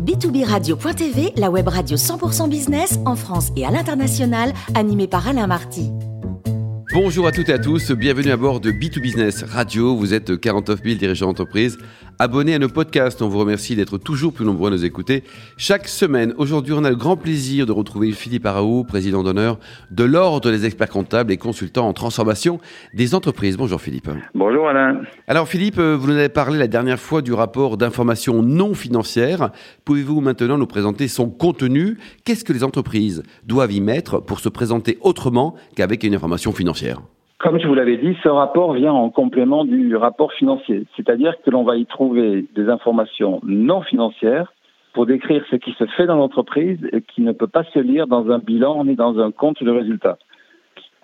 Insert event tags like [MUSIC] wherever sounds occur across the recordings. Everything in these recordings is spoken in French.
B2B la web radio 100% business en France et à l'international, animée par Alain Marty. Bonjour à toutes et à tous, bienvenue à bord de B2Business Radio. Vous êtes 49 000 dirigeants d'entreprise abonnés à nos podcasts. On vous remercie d'être toujours plus nombreux à nous écouter chaque semaine. Aujourd'hui, on a le grand plaisir de retrouver Philippe Araou, président d'honneur de l'Ordre des experts comptables et consultants en transformation des entreprises. Bonjour Philippe. Bonjour Alain. Alors Philippe, euh, vous nous avez parlé la dernière fois du rapport d'information non financière. Pouvez-vous maintenant nous présenter son contenu? Qu'est-ce que les entreprises doivent y mettre pour se présenter autrement qu'avec une information financière? Comme je vous l'avais dit, ce rapport vient en complément du rapport financier, c'est-à-dire que l'on va y trouver des informations non financières pour décrire ce qui se fait dans l'entreprise et qui ne peut pas se lire dans un bilan ni dans un compte de résultats.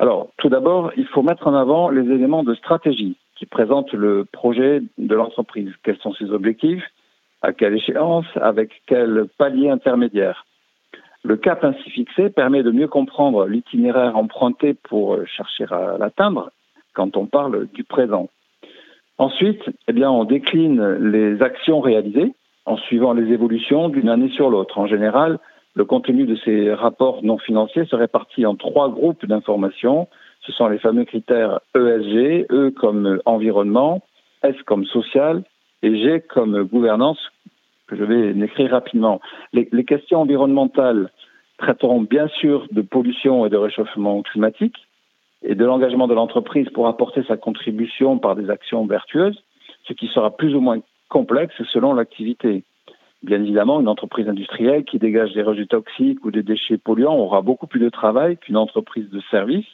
Alors, tout d'abord, il faut mettre en avant les éléments de stratégie qui présentent le projet de l'entreprise. Quels sont ses objectifs? À quelle échéance? Avec quel palier intermédiaire? Le cap ainsi fixé permet de mieux comprendre l'itinéraire emprunté pour euh, chercher à l'atteindre quand on parle du présent. Ensuite, eh on décline les actions réalisées en suivant les évolutions d'une année sur l'autre. En général, le contenu de ces rapports non financiers se répartit en trois groupes d'informations. Ce sont les fameux critères ESG, E comme environnement, S comme social et G comme gouvernance, que je vais décrire rapidement. Les questions environnementales traiteront bien sûr de pollution et de réchauffement climatique et de l'engagement de l'entreprise pour apporter sa contribution par des actions vertueuses, ce qui sera plus ou moins complexe selon l'activité. Bien évidemment, une entreprise industrielle qui dégage des rejets toxiques ou des déchets polluants aura beaucoup plus de travail qu'une entreprise de service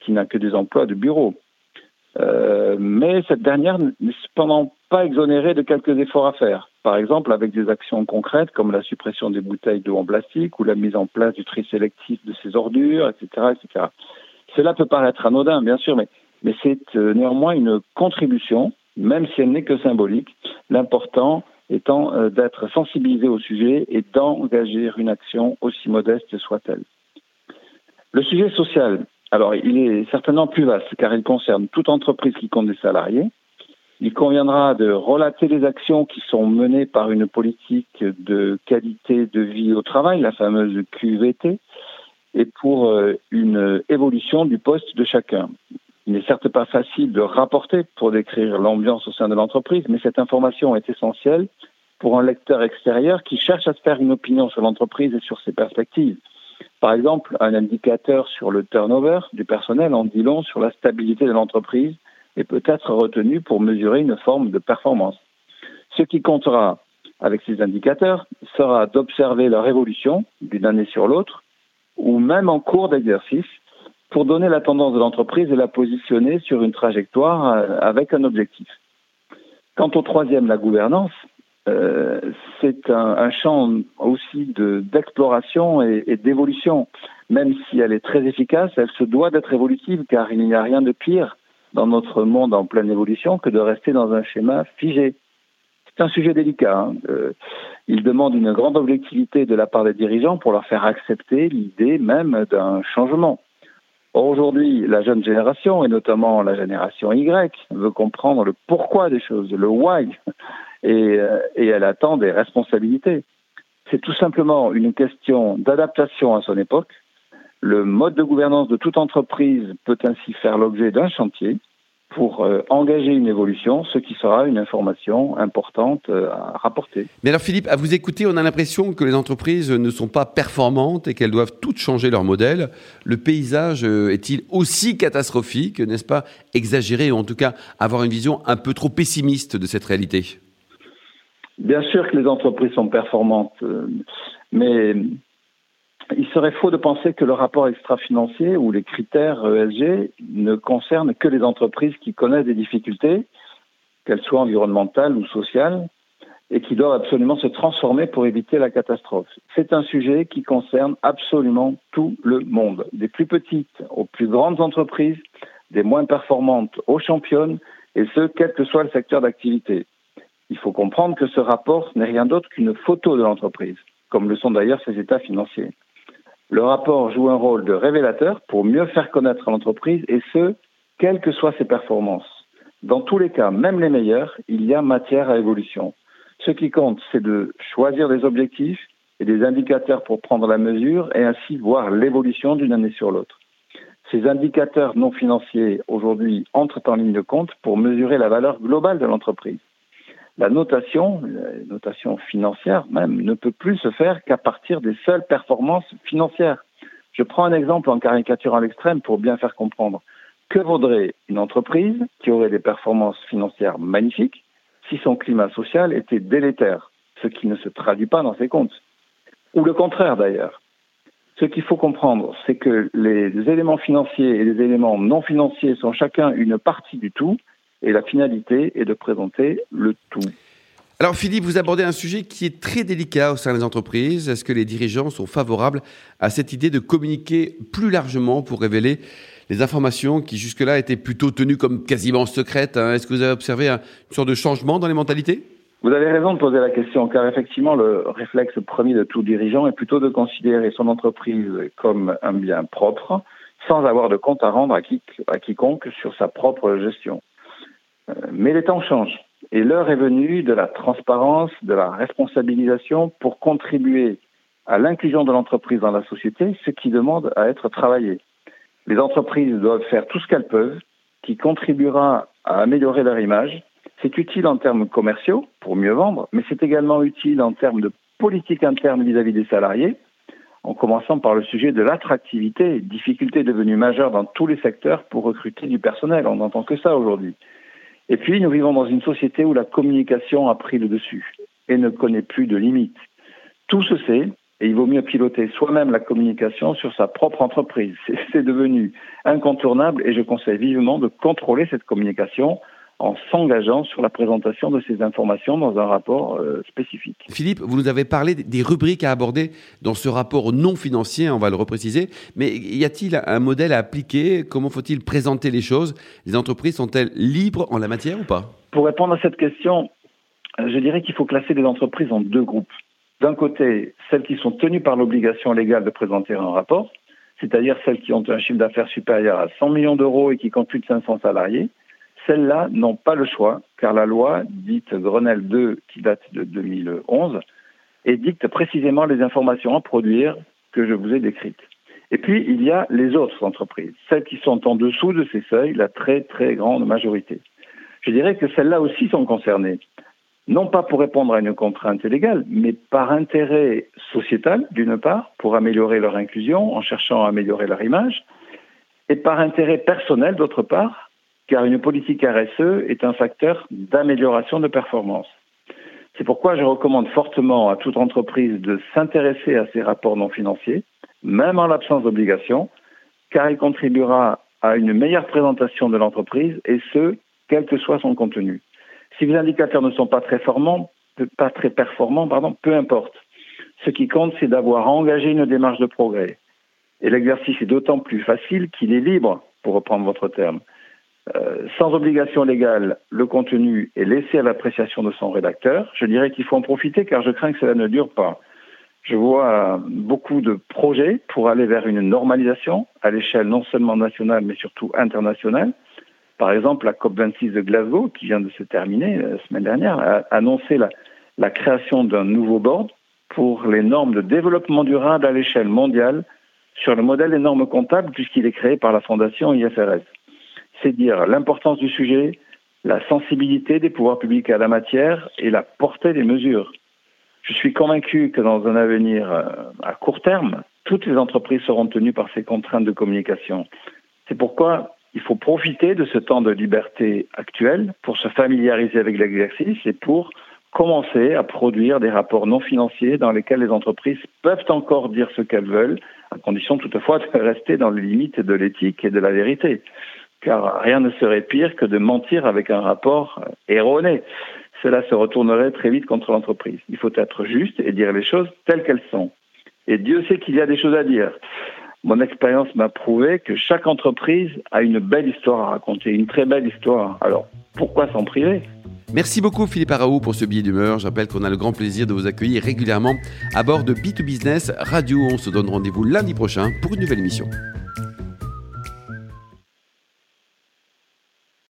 qui n'a que des emplois de bureau. Euh, mais cette dernière n'est cependant pas exonérée de quelques efforts à faire. Par exemple, avec des actions concrètes comme la suppression des bouteilles d'eau en plastique ou la mise en place du tri sélectif de ces ordures, etc., etc. Cela peut paraître anodin, bien sûr, mais, mais c'est euh, néanmoins une contribution, même si elle n'est que symbolique. L'important étant euh, d'être sensibilisé au sujet et d'engager une action aussi modeste soit-elle. Le sujet social, alors, il est certainement plus vaste car il concerne toute entreprise qui compte des salariés. Il conviendra de relater les actions qui sont menées par une politique de qualité de vie au travail, la fameuse QVT, et pour euh, une évolution du poste de chacun. Il n'est certes pas facile de rapporter pour décrire l'ambiance au sein de l'entreprise, mais cette information est essentielle pour un lecteur extérieur qui cherche à se faire une opinion sur l'entreprise et sur ses perspectives. Par exemple, un indicateur sur le turnover du personnel en dit long sur la stabilité de l'entreprise et peut être retenu pour mesurer une forme de performance. Ce qui comptera avec ces indicateurs sera d'observer leur évolution d'une année sur l'autre ou même en cours d'exercice pour donner la tendance de l'entreprise et la positionner sur une trajectoire euh, avec un objectif. Quant au troisième, la gouvernance, euh, c'est un, champ aussi d'exploration et d'évolution. Même si elle est très efficace, elle se doit d'être évolutive car il n'y a rien de pire dans notre monde en pleine évolution que de rester dans un schéma figé. C'est un sujet délicat. Hein. Euh, il demande une grande objectivité de la part des dirigeants pour leur faire accepter l'idée même d'un changement. Or, aujourd'hui, la jeune génération, et notamment la génération Y, veut comprendre le pourquoi des choses, le why, [LAUGHS] euh, et elle attend des responsabilités. C'est tout simplement une question d'adaptation à son époque. Le mode de gouvernance de toute entreprise peut ainsi faire l'objet d'un chantier pour euh, engager une évolution, ce qui sera une information importante euh, à rapporter. Mais alors Philippe, à vous écouter, on a l'impression que les entreprises ne sont pas performantes et qu'elles doivent toutes changer leur modèle. Le paysage est-il aussi catastrophique N'est-ce pas exagéré ou en tout cas avoir une vision un peu trop pessimiste de cette réalité? Bien sûr que les entreprises sont performantes, euh, mais il serait faux de penser que le rapport extra-financier ou les critères ESG ne concernent que les entreprises qui connaissent des difficultés, qu'elles soient environnementales ou sociales, et qui doivent absolument se transformer pour éviter la catastrophe. C'est un sujet qui concerne absolument tout le monde, des plus petites aux plus grandes entreprises, des moins performantes aux championnes, et ce, quel que soit le secteur d'activité. Il faut comprendre que ce rapport n'est rien d'autre qu'une photo de l'entreprise, comme le sont d'ailleurs ses états financiers. Le rapport joue un rôle de révélateur pour mieux faire connaître l'entreprise et ce, quelles que soient ses performances. Dans tous les cas, même les meilleurs, il y a matière à évolution. Ce qui compte, c'est de choisir des objectifs et des indicateurs pour prendre la mesure et ainsi voir l'évolution d'une année sur l'autre. Ces indicateurs non financiers aujourd'hui entrent en ligne de compte pour mesurer la valeur globale de l'entreprise. La notation, la notation financière même, ne peut plus se faire qu'à partir des seules performances financières. Je prends un exemple en caricature à l'extrême pour bien faire comprendre. Que vaudrait une entreprise qui aurait des performances financières magnifiques si son climat social était délétère, ce qui ne se traduit pas dans ses comptes? Ou le contraire d'ailleurs. Ce qu'il faut comprendre, c'est que les éléments financiers et les éléments non financiers sont chacun une partie du tout, et la finalité est de présenter le tout. Alors Philippe, vous abordez un sujet qui est très délicat au sein des entreprises. Est-ce que les dirigeants sont favorables à cette idée de communiquer plus largement pour révéler les informations qui jusque-là étaient plutôt tenues comme quasiment secrètes hein? Est-ce que vous avez observé une sorte de changement dans les mentalités? Vous avez raison de poser la question, car effectivement, le réflexe premier de tout dirigeant est plutôt de considérer son entreprise comme un bien propre, sans avoir de compte à rendre à, à quiconque sur sa propre gestion. Euh, mais les temps changent, et l'heure est venue de la transparence, de la responsabilisation pour contribuer à l'inclusion de l'entreprise dans la société, ce qui demande à être travaillé. Les entreprises doivent faire tout ce qu'elles peuvent, qui contribuera à améliorer leur image, c'est utile en termes commerciaux pour mieux vendre, mais c'est également utile en termes de politique interne vis-à-vis des salariés, en commençant par le sujet de l'attractivité, difficulté devenue majeure dans tous les secteurs pour recruter du personnel. On n'entend que ça aujourd'hui. Et puis, nous vivons dans une société où la communication a pris le dessus et ne connaît plus de limites. Tout se sait et il vaut mieux piloter soi-même la communication sur sa propre entreprise. [LAUGHS] C'est devenu incontournable et je conseille vivement de contrôler cette communication en s'engageant sur la présentation de ces informations dans un rapport euh, spécifique. Philippe, vous nous avez parlé des rubriques à aborder dans ce rapport non financier, on va le repréciser, mais y a-t-il un modèle à appliquer? Comment faut-il présenter les choses? Les entreprises sont-elles libres en la matière ou pas? Pour répondre à cette question, je dirais qu'il faut classer les entreprises en deux groupes. D'un côté, celles qui sont tenues par l'obligation légale de présenter un rapport, c'est-à-dire celles qui ont un chiffre d'affaires supérieur à 100 millions d'euros et qui comptent plus de 500 salariés, celles-là n'ont pas le choix, car la loi dite Grenelle 2, qui date de 2011, dicte précisément les informations à produire que je vous ai décrites. Et puis, il y a les autres entreprises, celles qui sont en dessous de ces seuils, la très très grande majorité. Je dirais que celles-là aussi sont concernées, non pas pour répondre à une contrainte légale, mais par intérêt sociétal, d'une part, pour améliorer leur inclusion en cherchant à améliorer leur image, et par intérêt personnel, d'autre part, car une politique RSE est un facteur d'amélioration de performance. C'est pourquoi je recommande fortement à toute entreprise de s'intéresser à ces rapports non financiers, même en l'absence d'obligation, car il contribuera à une meilleure présentation de l'entreprise et ce, quel que soit son contenu. Si les indicateurs ne sont pas très, performants, peu importe. Ce qui compte, c'est d'avoir engagé une démarche de progrès. Et l'exercice est d'autant plus facile qu'il est libre, pour reprendre votre terme. Euh, sans obligation légale, le contenu est laissé à l'appréciation de son rédacteur. Je dirais qu'il faut en profiter car je crains que cela ne dure pas. Je vois beaucoup de projets pour aller vers une normalisation à l'échelle non seulement nationale mais surtout internationale. Par exemple, la COP26 de Glasgow, qui vient de se terminer la semaine dernière, a annoncé la, la création d'un nouveau board pour les normes de développement durable à l'échelle mondiale sur le modèle des normes comptables puisqu'il est créé par la fondation IFRS c'est dire l'importance du sujet, la sensibilité des pouvoirs publics à la matière et la portée des mesures. Je suis convaincu que dans un avenir euh, à court terme, toutes les entreprises seront tenues par ces contraintes de communication. C'est pourquoi il faut profiter de ce temps de liberté actuel pour se familiariser avec l'exercice et pour commencer à produire des rapports non financiers dans lesquels les entreprises peuvent encore dire ce qu'elles veulent, à condition toutefois de rester dans les limites de l'éthique et de la vérité car rien ne serait pire que de mentir avec un rapport erroné. Cela se retournerait très vite contre l'entreprise. Il faut être juste et dire les choses telles qu'elles sont. Et Dieu sait qu'il y a des choses à dire. Mon expérience m'a prouvé que chaque entreprise a une belle histoire à raconter, une très belle histoire. Alors, pourquoi s'en priver? Merci beaucoup Philippe Araou pour ce billet d'humeur. Je rappelle qu'on a le grand plaisir de vous accueillir régulièrement à bord de B2Business Radio. On se donne rendez-vous lundi prochain pour une nouvelle émission.